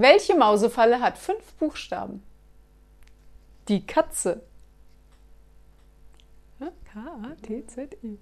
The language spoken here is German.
Welche Mausefalle hat fünf Buchstaben? Die Katze. K-A-T-Z-E.